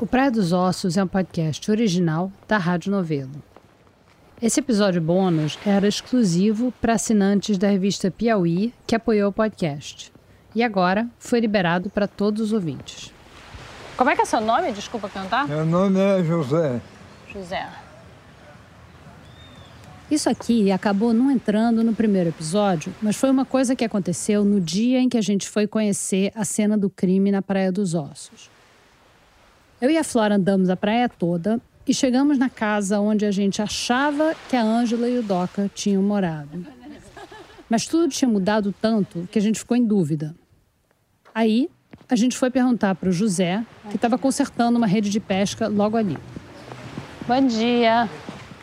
O Praia dos Ossos é um podcast original da Rádio Novelo. Esse episódio bônus era exclusivo para assinantes da revista Piauí, que apoiou o podcast. E agora foi liberado para todos os ouvintes. Como é que é seu nome? Desculpa perguntar. Meu nome é José. José. Isso aqui acabou não entrando no primeiro episódio, mas foi uma coisa que aconteceu no dia em que a gente foi conhecer a cena do crime na Praia dos Ossos. Eu e a Flora andamos a praia toda e chegamos na casa onde a gente achava que a Ângela e o Doca tinham morado. Mas tudo tinha mudado tanto que a gente ficou em dúvida. Aí, a gente foi perguntar para o José, que estava consertando uma rede de pesca logo ali. Bom dia.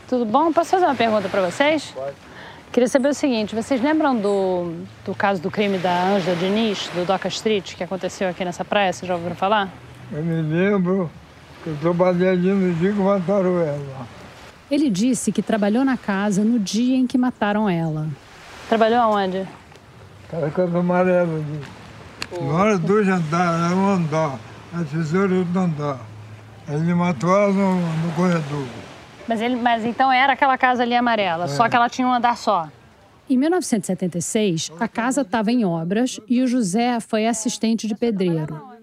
Tudo bom? Posso fazer uma pergunta para vocês? Pode. Queria saber o seguinte: vocês lembram do, do caso do crime da Ângela Diniz, do Doca Street, que aconteceu aqui nessa praia? Vocês já ouviram falar? Eu me lembro que eu trabalhei ali no dia que mataram ela. Ele disse que trabalhou na casa no dia em que mataram ela. Trabalhou aonde? Amarela ali. Na hora dois andares, era um andar. Aí fizeram outro andar. Ele matou ela no, no corredor. Mas, ele, mas então era aquela casa ali amarela, só que ela tinha um andar só. Em 1976, a casa estava em obras e o José foi assistente de pedreiro.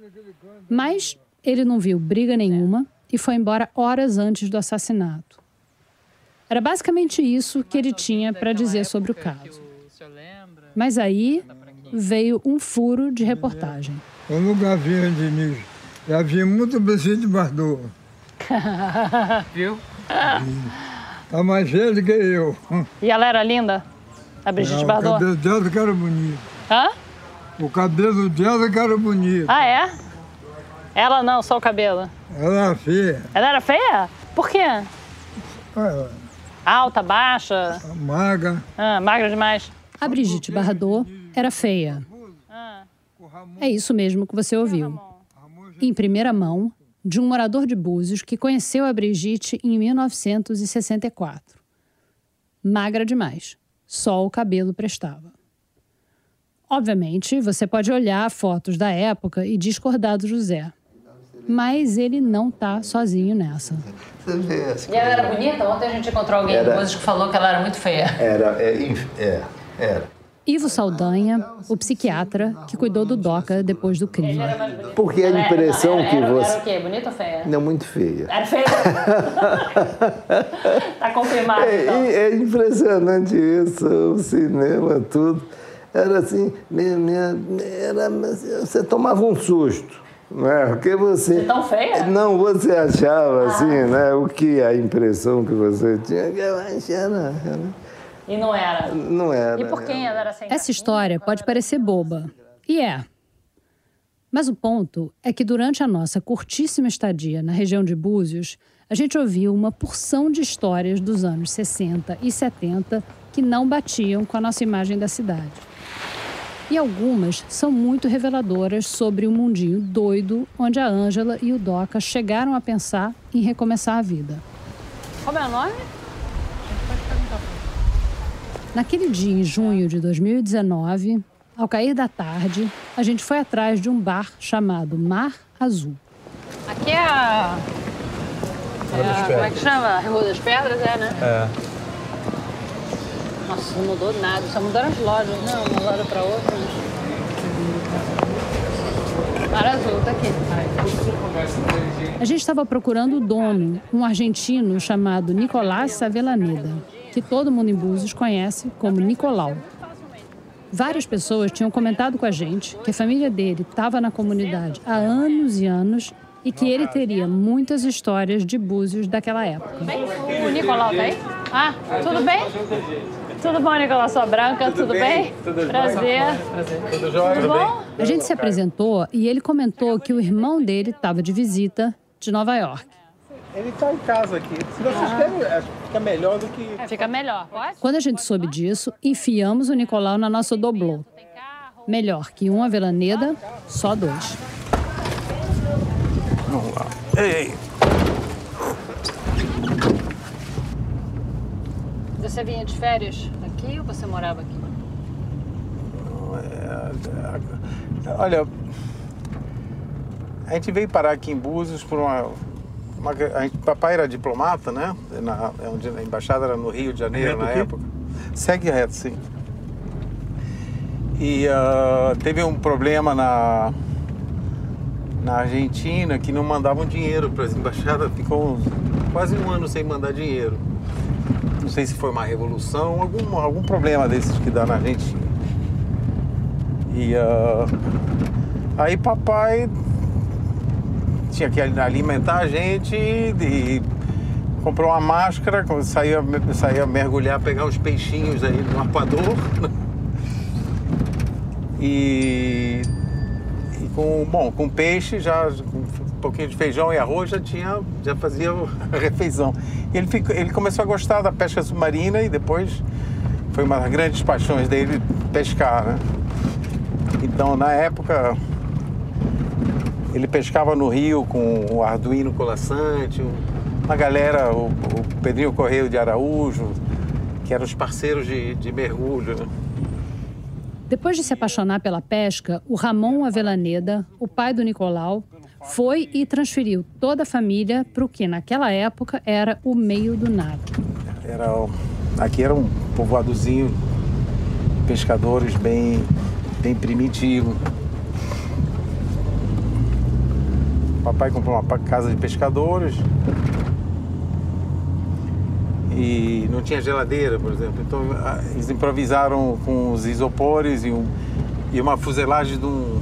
Mas ele não viu briga nenhuma e foi embora horas antes do assassinato. Era basicamente isso que ele tinha para dizer sobre o caso. Mas aí veio um furo de reportagem. Eu nunca vi a Diniz. Já vi muito Brigitte Bardot. Viu? Tá mais velho que eu. E ela era linda? A Brigitte o Bardot? cabelo dela que era bonito. Hã? O cabelo dela que era bonito. Ah, é? Ela não, só o cabelo. Ela era feia. Ela era feia? Por quê? Ela Alta, baixa, magra. ah, magra demais. A Brigitte Bardot era feia. É isso mesmo que você ouviu. Em primeira mão, de um morador de Búzios que conheceu a Brigitte em 1964. Magra demais. Só o cabelo prestava. Obviamente, você pode olhar fotos da época e discordar do José. Mas ele não tá sozinho nessa. Você vê essa E ela era bonita? Ontem a gente encontrou alguém Era. que falou que ela era muito feia. Era, é, é, era. Ivo Saldanha, o psiquiatra que cuidou do Doca depois do crime. Porque a impressão era, que era, você. Era o quê? Bonita ou feia? Não, muito feia. Era feia? tá confirmado, então. É, é impressionante isso, o cinema, tudo. Era assim, me- me- era, você tomava um susto, né? Porque você. De tão feia? Não, você achava assim, né? O que a impressão que você tinha, que eu achava, era- E não era. não era. E por quem ela era sem Essa história pode parecer boba. E é. Mas o ponto é que durante a nossa curtíssima estadia na região de Búzios, a gente ouviu uma porção de histórias dos anos 60 e 70 que não batiam com a nossa imagem da cidade. E algumas são muito reveladoras sobre o mundinho doido onde a Ângela e o Doca chegaram a pensar em recomeçar a vida. Como é o nome? Naquele dia, em junho de 2019, ao cair da tarde, a gente foi atrás de um bar chamado Mar Azul. Aqui é a... É a como é que chama? Rua das Pedras, é, né? É. Nossa, não mudou nada. Só mudaram as lojas, não. Uma loja pra outra. Mar Azul, tá aqui. A gente estava procurando o dono, um argentino chamado Nicolás Avellaneda, que todo mundo em Búzios conhece como Nicolau. Várias pessoas tinham comentado com a gente que a família dele estava na comunidade há anos e anos e que ele teria muitas histórias de Búzios daquela época. O Nicolau tá aí? Ah, tudo bem? Tudo bom, Nicolau? Sua branca, tudo, bem? Tudo Prazer. Prazer. Tudo jóia? Tudo bom? A gente se apresentou e ele comentou que o irmão dele estava de visita de Nova York. Ele tá em casa aqui. Se vocês querem, acho que fica melhor do que. É, Fica melhor, pode? Quando a gente soube disso, enfiamos o Nicolau na nossa doblô. Melhor que um Avelaneda, só dois. Vamos lá. Ei, ei. Você vinha de férias aqui ou você morava aqui? Olha, A gente veio parar aqui em Búzios por uma. uma a gente, papai era diplomata, né? Na, onde a embaixada era no Rio de Janeiro Reto na aqui? época. Segue reto, sim. E ah, teve um problema na, na Argentina que não mandavam dinheiro para as embaixadas, ficou uns- quase um ano sem mandar dinheiro. Sei se foi uma revolução, algum, algum problema desses que dá na Argentina. E ah, aí papai tinha que alimentar a gente e comprou uma máscara, saía, saía mergulhar, pegar os peixinhos aí no arpoador. E, e com, bom, com peixe, já pouquinho de feijão e arroz, já tinha, já fazia a refeição. E ele, ficou, ele começou a gostar da pesca submarina e depois foi uma das grandes paixões dele pescar, né? Então, na época, ele pescava no rio com o Arduino Colassante, um- uma galera, o, o Pedrinho Correio de Araújo, que eram os parceiros de, de mergulho. Né? Depois de se apaixonar pela pesca, o Ramon Avelaneda, o pai do Nicolau, foi e transferiu toda a família para o que naquela época era o meio do nada. Era, aqui era um povoadozinho, pescadores bem, bem primitivo. Papai comprou uma casa de pescadores e não tinha geladeira, por exemplo. Então eles improvisaram com os isopores e, um- e uma fuselagem de um,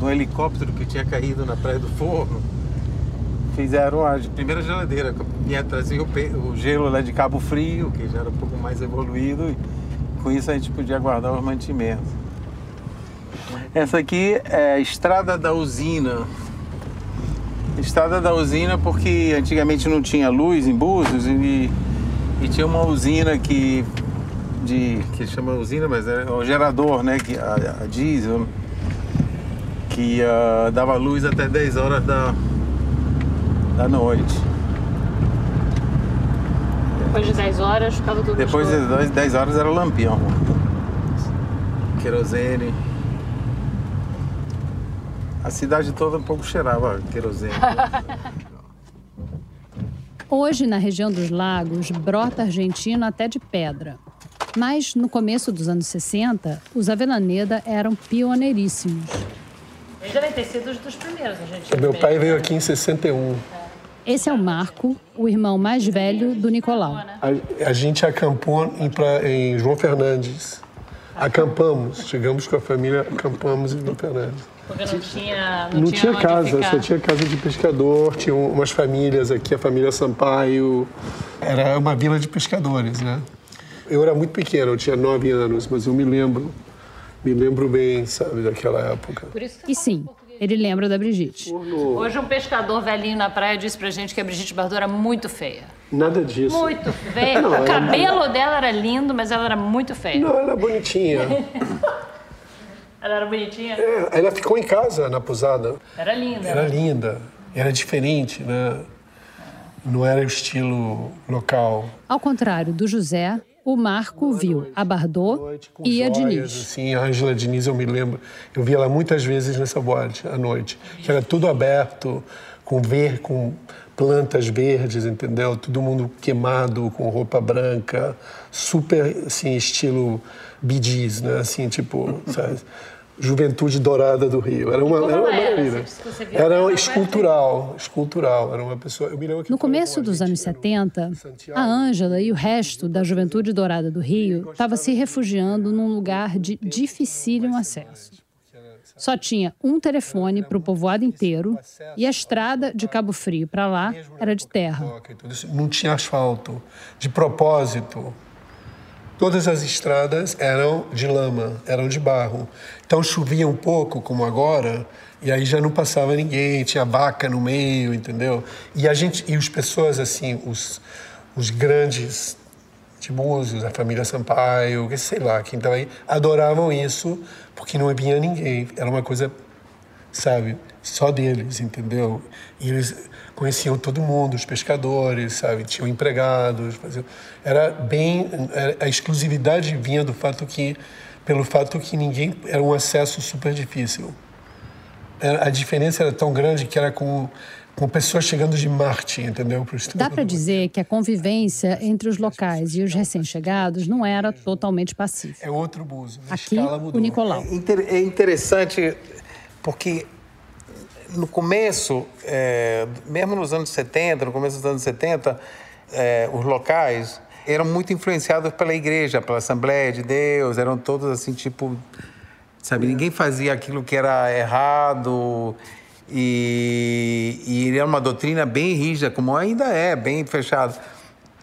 de um helicóptero que tinha caído na Praia do Forno. Fizeram a primeira geladeira, que trazer o, o gelo lá de Cabo Frio, que já era um pouco mais evoluído, e com isso a gente podia guardar os mantimentos. Essa aqui é a Estrada da Usina. Estrada da Usina porque antigamente não tinha luz em Búzios e, e tinha uma usina que de que chama usina, mas é o gerador, né, que a, a diesel que ah, dava luz até 10 horas da da noite. Depois de 10 horas, ficava tudo Depois escuro. das 10 horas era lampião. Querosene. A cidade toda um pouco cheirava querosene. Hoje, na região dos lagos, brota argentino até de pedra. Mas, no começo dos anos 60, os Avelaneda eram pioneiríssimos. Eles devem ter sido os dos primeiros, a gente. Meu pai veio aqui em 61. Esse é o Marco, o irmão mais velho do Nicolau. A, a gente acampou em, pra- em João Fernandes. Acampamos, chegamos com a família, acampamos em João Fernandes. Porque não tinha. Não, tinha, onde casa, ficar. só tinha casa de pescador, tinha umas famílias aqui, a família Sampaio. Era uma vila de pescadores, né? Eu era muito pequeno, eu tinha nove anos, mas eu me lembro, me lembro bem, sabe, daquela época. Por isso que E sim, ele lembra da Brigitte. Hoje um pescador velhinho na praia disse pra gente que a Brigitte Bardot era muito feia. Nada disso. Muito feia. Não, o cabelo dela era lindo, mas ela era muito feia. Não, ela é bonitinha. Ela era bonitinha? É, ela ficou em casa na posada. Era linda. Era linda, era diferente, né? Não era o estilo local. Ao contrário do José, o Marco viu a Bardot e a Diniz. Assim, a Ângela Diniz, eu me lembro. Eu vi ela muitas vezes nessa boate à noite. Que era tudo aberto, com ver, com plantas verdes, entendeu? Todo mundo queimado, com roupa branca, super, assim, estilo bidis, né? Assim, tipo, sabe? Juventude Dourada do Rio. Era uma, era uma maravilha. Era escultural, escultural. Era uma pessoa... Eu me lembro que No começo dos anos era o 70, Santiago. a Ângela e o resto da juventude dourada do Rio estava se refugiando num lugar de dificílimo acesso. Só tinha um telefone para o povoado inteiro e a estrada de Cabo Frio para lá era de terra. Não tinha asfalto. De propósito, todas as estradas eram de lama, eram de barro. Então chovia um pouco, como agora, e aí já não passava ninguém, tinha vaca no meio, entendeu? E a gente e as pessoas assim, os, os grandes de Búzios, a família Sampaio, sei lá, quem estava aí, adoravam isso porque não vinha ninguém. Era uma coisa sabe? Só deles, entendeu? E eles conheciam todo mundo, os pescadores, sabe? Tinham empregados, faziam... era bem a exclusividade vinha do fato que pelo fato que ninguém era um acesso super difícil. a diferença era tão grande que era com com pessoas chegando de Marte, entendeu? Dá para dizer que a convivência entre os locais e os recém-chegados não era totalmente pacífica. É outro buzo. Aqui, o Nicolau. É, é interessante porque no começo, é, mesmo nos anos 70, no começo dos anos 70, é, os locais eram muito influenciados pela igreja, pela Assembleia de Deus, eram todos assim, tipo, sabe, ninguém fazia aquilo que era errado e, e era uma doutrina bem rígida, como ainda é, bem fechada.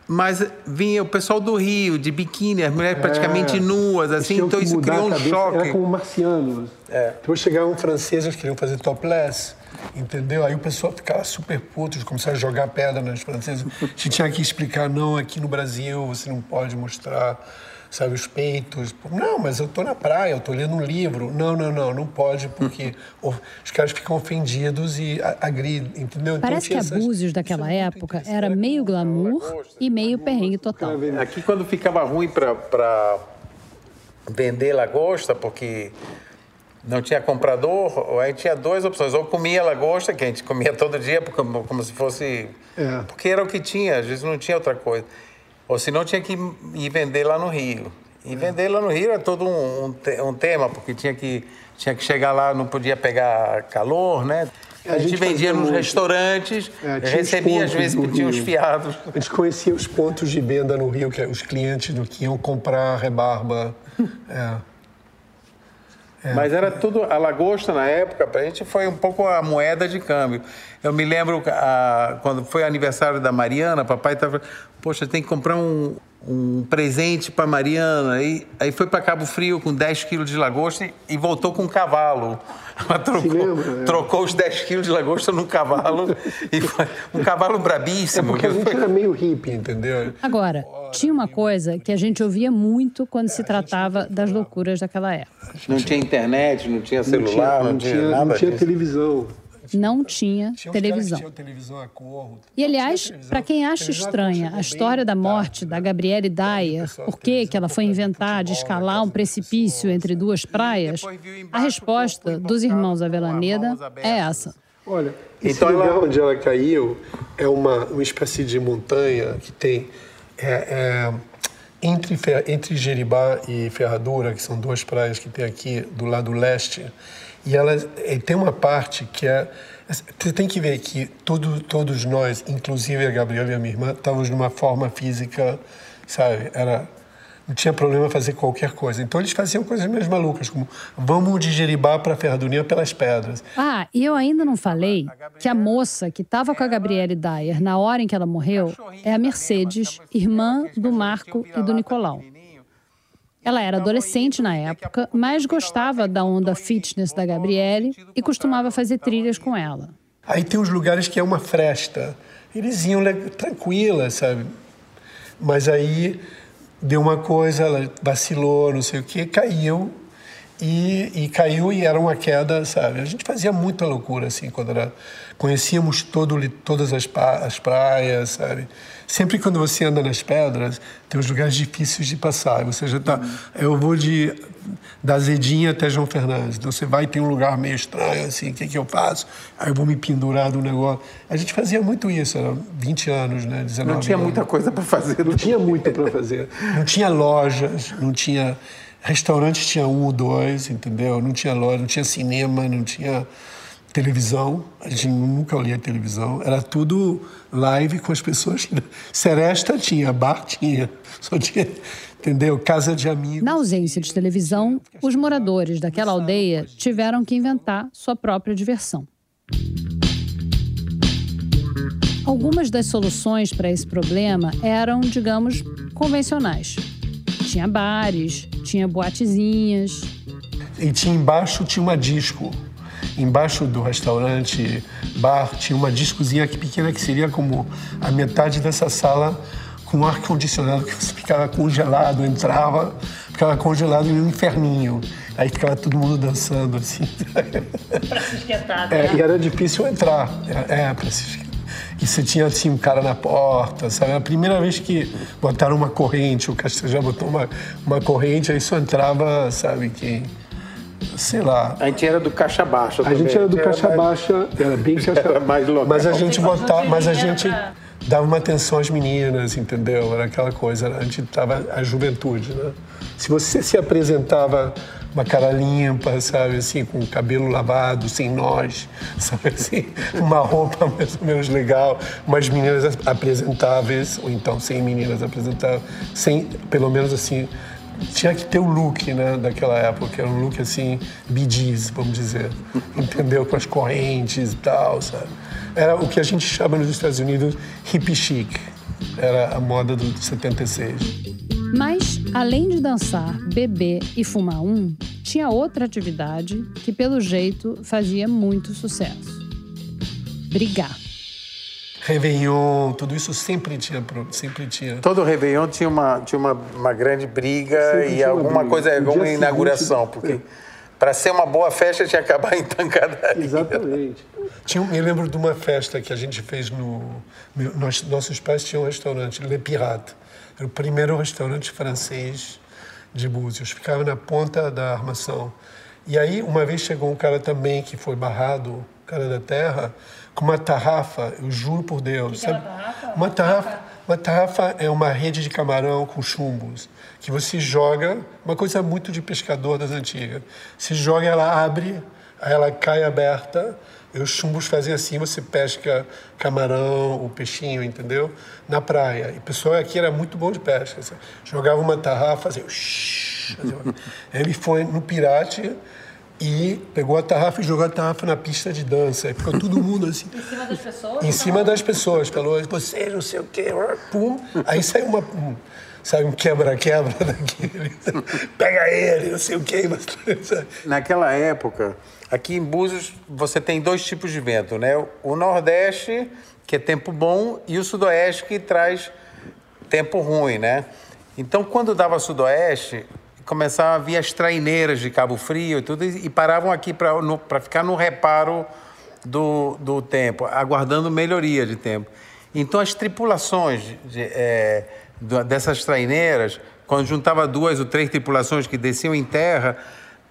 Mas vinha o pessoal do Rio, de biquíni, as mulheres é, praticamente nuas, assim, então isso criou um choque. Era como marcianos. É. Depois chegaram franceses que queriam fazer topless, entendeu? Aí o pessoal ficava super puto, começaram a jogar pedra nas francesas. A gente tinha que explicar, não, aqui no Brasil você não pode mostrar sabe, os peitos. Não, mas eu estou na praia, eu estou lendo um livro. Não, não, não, não pode, porque os caras ficam ofendidos e agridem, entendeu? Então, Parece então, que a Búzios daquela época era meio glamour e meio perrengue total. Aqui, quando ficava ruim para vender lagosta, porque não tinha comprador, aí tinha duas opções. Ou comia lagosta, que a gente comia todo dia, como, como se fosse... É. Porque era o que tinha, às vezes não tinha outra coisa. Ou senão tinha que ir vender lá no Rio. E vender lá no Rio é todo um, um, um, tema, porque tinha que, tinha que chegar lá, não podia pegar calor, né? A, a gente, gente vendia nos muito. restaurantes, é, recebia às vezes que tinha os fiados. A gente conhecia os pontos de venda no Rio, que é os clientes do que iam comprar rebarba. É. É. Mas era tudo, a lagosta na época, para a gente foi um pouco a moeda de câmbio. Eu me lembro a, quando foi aniversário da Mariana, papai estava, poxa, tem que comprar um, um presente para Mariana. Aí, aí foi para Cabo Frio com 10 quilos de lagosta e, e voltou com um cavalo. Ela trocou, lembra, é. trocou os 10 quilos de lagosta num cavalo, e foi um cavalo brabíssimo. É porque a gente era meio hippie, entendeu? Agora, tinha uma coisa que a gente ouvia muito quando se tratava das loucuras daquela época. Não tinha internet, não tinha celular, não tinha, não tinha, não tinha nada. Não tinha televisão não tinha televisão. televisão cor, e, aliás, para quem acha estranha a história da morte da Gabriele Dyer, por que ela foi inventar de escalar um precipício entre duas praias, a resposta dos irmãos Avellaneda é essa. Olha, então, lugar ela... onde ela caiu é uma, uma espécie de montanha que tem é, é, entre, entre Jeribá e Ferradura, que são duas praias que tem aqui do lado leste, e ela e tem uma parte que é. Você tem que ver que todo, todos nós, inclusive a Gabriela e a minha irmã, estávamos numa forma física, sabe? Era, não tinha problema fazer qualquer coisa. Então eles faziam coisas meio malucas, como vamos de Jeribá para Ferradurinha pelas pedras. Ah, e eu ainda não falei que a moça que estava com a Gabriele Dyer na hora em que ela morreu é a Mercedes, irmã do Marco e do Nicolau. Ela era adolescente na época, mas gostava da onda fitness da Gabriele e costumava fazer trilhas com ela. Aí tem uns lugares que é uma fresta. Eles iam tranquila, sabe? Mas aí deu uma coisa, ela vacilou, não sei o quê, caiu. E, e caiu e era uma queda, sabe? A gente fazia muita loucura, assim, quando era... Conhecíamos todo, todas as, as praias, sabe? Sempre quando você anda nas pedras, tem uns lugares difíceis de passar. Você já tá. Eu vou de da Zedinha até João Fernandes. Então você vai tem um lugar meio estranho, assim, o que, que eu faço? Aí eu vou me pendurar do negócio. A gente fazia muito isso, era 20 anos, né? 19 não tinha anos. muita coisa para fazer. Não tinha muita para fazer. Não tinha lojas, não tinha. Restaurantes tinha um ou dois, entendeu? Não tinha loja, não tinha cinema, não tinha televisão, a gente nunca olhia televisão, era tudo live com as pessoas. Seresta tinha, bar tinha, só tinha, entendeu? Casa de amigos. Na ausência de televisão, os moradores daquela aldeia tiveram que inventar sua própria diversão. Algumas das soluções para esse problema eram, digamos, convencionais. Tinha bares, tinha boatezinhas. E tinha embaixo tinha uma disco embaixo do restaurante, bar, tinha uma discozinha pequena que seria como a metade dessa sala com ar condicionado que você ficava congelado, entrava, ficava congelado em um inferninho. Aí ficava todo mundo dançando assim. Para se esquentar, né? É, e era difícil entrar. É, é para se esquentar. E você tinha assim um cara na porta, sabe? A primeira vez que botaram uma corrente, o Castejar botou uma, uma corrente, aí só entrava, sabe, quem sei lá. A gente era do caixa baixa A também. gente era do caixa mais- baixa, era bem caixa Era mais local. Mas a gente botava, mas a gente pra- dava uma atenção às meninas, entendeu? Era aquela coisa, a gente tava a juventude, né? Se você se apresentava uma cara limpa, sabe, assim, com o cabelo lavado, sem nós, sabe assim, uma roupa mais ou menos legal, umas meninas apresentáveis, ou então sem meninas apresentáveis, sem, pelo menos assim, tinha que ter o look, né, daquela época, era um look assim, bidis, vamos dizer, entendeu? Com as correntes e tal, sabe? Era o que a gente chama nos Estados Unidos hippie chic, era a moda do 76. Mas, além de dançar, beber e fumar um, tinha outra atividade que, pelo jeito, fazia muito sucesso: brigar. Réveillon, tudo isso sempre tinha, sempre tinha. Todo Réveillon tinha uma, tinha uma, uma grande briga Sempre e alguma briga. coisa, alguma inauguração, seguinte- porque para ser uma boa festa tinha que acabar em tancadaria. Exatamente. Tinha, me lembro de uma festa que a gente fez no. meu- nós- nossos pais tinham um restaurante, Le Pirate. Era o primeiro restaurante francês de Búzios. Ficava na ponta da armação. E aí, uma vez chegou um cara também que foi barrado, cara da terra, com uma tarrafa, eu juro por Deus. sabe? Uma tarrafa. Uma tarrafa é uma rede de camarão com chumbos que você joga, uma coisa muito de pescador das antigas. Se joga, ela abre, ela cai aberta, os chumbos fazem assim, você pesca camarão, o peixinho, entendeu? Na praia. E o pessoal aqui era muito bom de pesca. Jogava uma tarrafa, fazia... fazia uma- Ele foi no pirate e pegou a tarrafa e jogou a tarrafa na pista de dança. Aí ficou todo mundo assim. Em cima das pessoas? Em cima das pessoas, falou, você não sei o quê, pum. Aí saiu uma, um, sabe, um quebra-quebra daquele. Pega ele, não sei o quê. Naquela época, aqui em Búzios, você tem dois tipos de vento, né? O Nordeste, que é tempo bom, e o Sudoeste, que traz tempo ruim, né? Então, quando dava Sudoeste, começavam a vir as traineiras de Cabo Frio e tudo, e paravam aqui para ficar no reparo do, do tempo, aguardando melhoria de tempo. Então, as tripulações de, eh, dessas traineiras, quando juntava duas ou três tripulações que desciam em terra,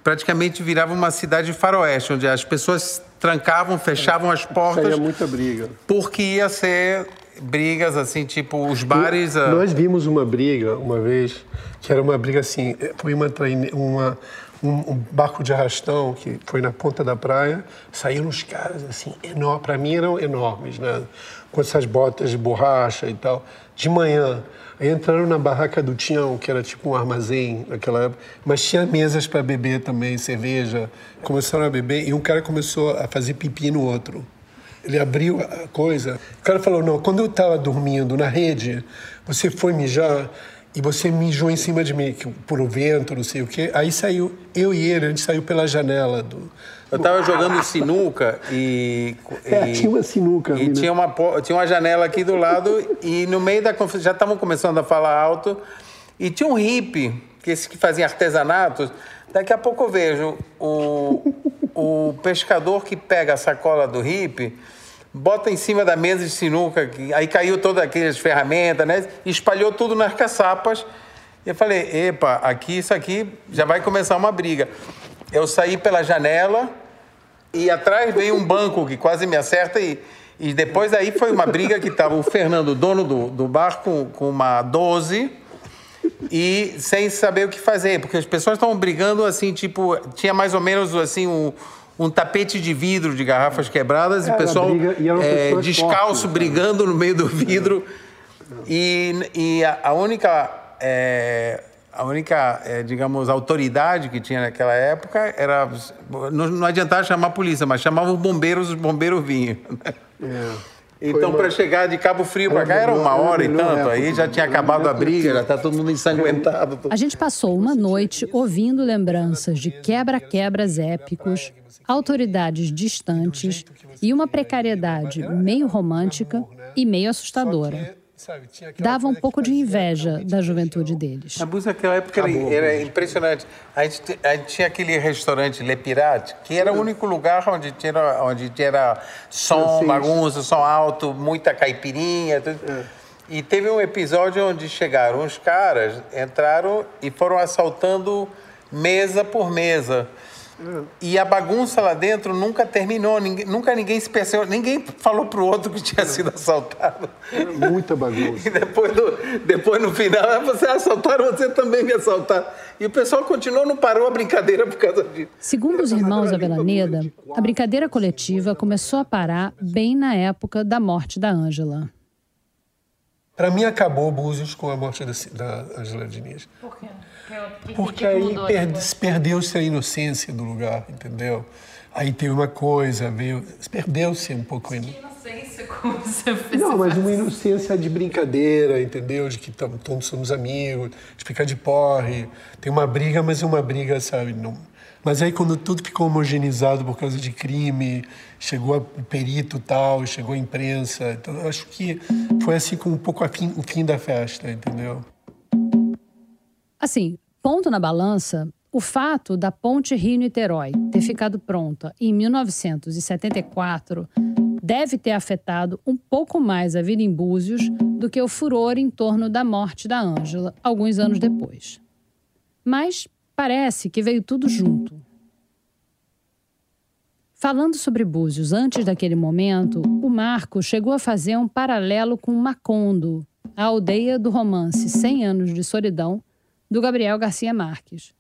praticamente virava uma cidade de faroeste, onde as pessoas trancavam, fechavam as portas, Saía muita briga. porque ia ser brigas assim, tipo os bares. ah, Nós vimos uma briga uma vez, que era uma briga assim, foi uma, traine- uma um, um barco de arrastão que foi na ponta da praia, saíram uns caras assim, enormes, para mim eram enormes, né? com essas botas de borracha e tal, de manhã. Aí entraram na barraca do Tião, que era tipo um armazém naquela época, mas tinha mesas para beber também, cerveja. Começaram a beber e um cara começou a fazer pipi no outro. Ele abriu a coisa. O cara falou: Não, quando eu estava dormindo na rede, você foi mijar e você mijou em cima de mim, que- por o vento, não sei o quê. Aí saiu, eu e ele, a gente saiu pela janela do. Eu tava jogando sinuca e. É, e- tinha uma sinuca. E né? tinha uma, tinha uma janela aqui do lado e no meio da conversa já estavam começando a falar alto e tinha um hippie, que esse que fazia artesanatos. Daqui a pouco eu vejo o, o pescador que pega a sacola do hippie, bota em cima da mesa de sinuca, aí caiu todas aquelas ferramentas, né? Espalhou tudo nas caçapas. Eu falei, epa, aqui isso aqui já vai começar uma briga. Eu saí pela janela, e atrás veio um banco que quase me acerta e, e depois aí foi uma briga que estava o Fernando, dono do, do bar, com, com uma 12 e sem saber o que fazer, porque as pessoas estavam brigando assim, tipo, tinha mais ou menos assim um, um tapete de vidro de garrafas quebradas e o Era pessoal briga- pessoas descalço sabe? brigando no meio do vidro. E, e a, a única, eh, a única eh, digamos, autoridade que tinha naquela época era. Não, não adiantava chamar a polícia, mas chamavam os bombeiros, os bombeiros vinham. Então, para chegar de Cabo Frio para cá era uma hora e tanto. Aí já tinha acabado a briga, já tá todo mundo ensanguentado. A gente passou uma noite ouvindo lembranças de quebra-quebras épicos, autoridades distantes e uma precariedade meio romântica e meio assustadora. Sabe, Dava um pouco de inveja da juventude deles. A Búzios naquela época era, Acabou, era Búzios. impressionante. A gente, te- a gente tinha aquele restaurante Le Pirate, que era o único lugar onde tinha, onde tinha som, bagunça, som alto, muita caipirinha. Tudo. E teve um episódio onde chegaram uns caras, entraram e foram assaltando mesa por mesa. E a bagunça lá dentro nunca terminou, ninguém, nunca ninguém se percebeu, ninguém falou pro outro que tinha sido assaltado. Muita bagunça. E depois, do, depois no final, ah, você assaltaram, você também me assaltaram. E o pessoal continuou, não parou a brincadeira por causa disso. Segundo os irmãos Avelaneda, a brincadeira coletiva começou a parar bem na época da morte da Ângela. Para mim, acabou Búzios com a morte da Ângela Diniz. Por quê? Porque aí perdeu-se a inocência do lugar, entendeu? Aí teve uma coisa, veio, perdeu-se um pouco. Que inocência, como você fez? Não, mas uma inocência de brincadeira, entendeu? De que todos somos amigos, de ficar de porre. Tem uma briga, mas é uma briga, sabe? Não... Mas aí quando tudo ficou homogeneizado por causa de crime, chegou o perito tal, chegou a imprensa, então acho que foi assim com um pouco fim, o fim da festa, entendeu? Assim, ponto na balança, o fato da ponte Rio-Niterói ter ficado pronta em 1974 deve ter afetado um pouco mais a vida em Búzios do que o furor em torno da morte da Ângela, alguns anos depois. Mas parece que veio tudo junto. Falando sobre Búzios antes daquele momento, o Marco chegou a fazer um paralelo com Macondo, a aldeia do romance Cem Anos de Solidão, do Gabriel Garcia Marques.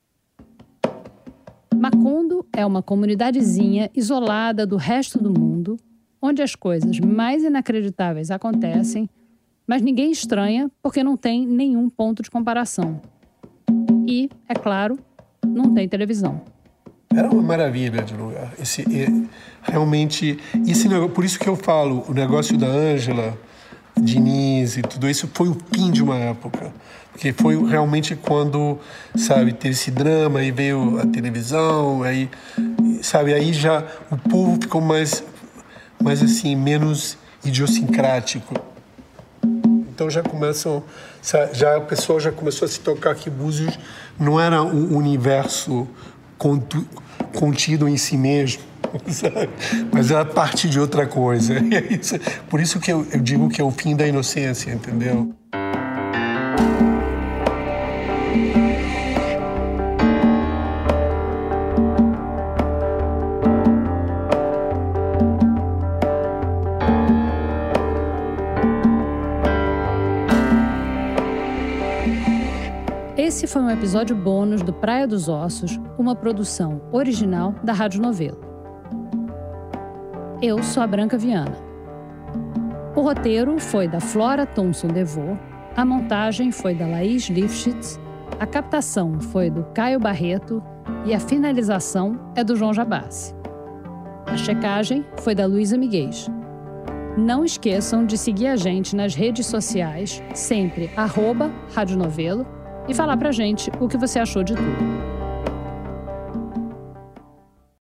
Macondo é uma comunidadezinha isolada do resto do mundo, onde as coisas mais inacreditáveis acontecem, mas ninguém estranha porque não tem nenhum ponto de comparação. E, é claro, não tem televisão. Era uma maravilha de lugar. Esse, realmente, esse, por isso que eu falo, o negócio da Ângela, Diniz e tudo isso foi o fim de uma época. Porque foi realmente quando, sabe, teve esse drama, aí veio a televisão, aí, sabe, aí já o povo ficou mais, mais assim, menos idiosincrático. Então já começam, já a pessoa já começou a se tocar que Búzios não era um universo contido em si mesmo, sabe? mas era parte de outra coisa. É por isso que eu, eu digo que é o fim da inocência, entendeu? Esse foi um episódio bônus do Praia dos Ossos, uma produção original da Rádio Novelo. Eu sou a Branca Viana. O roteiro foi da Flora Thomson Devô, a montagem foi da Laís Lifshitz, a captação foi do Caio Barreto e a finalização é do João Jabassi. A checagem foi da Luísa Miguel. Não esqueçam de seguir a gente nas redes sociais, sempre arroba e falar pra gente o que você achou de tudo.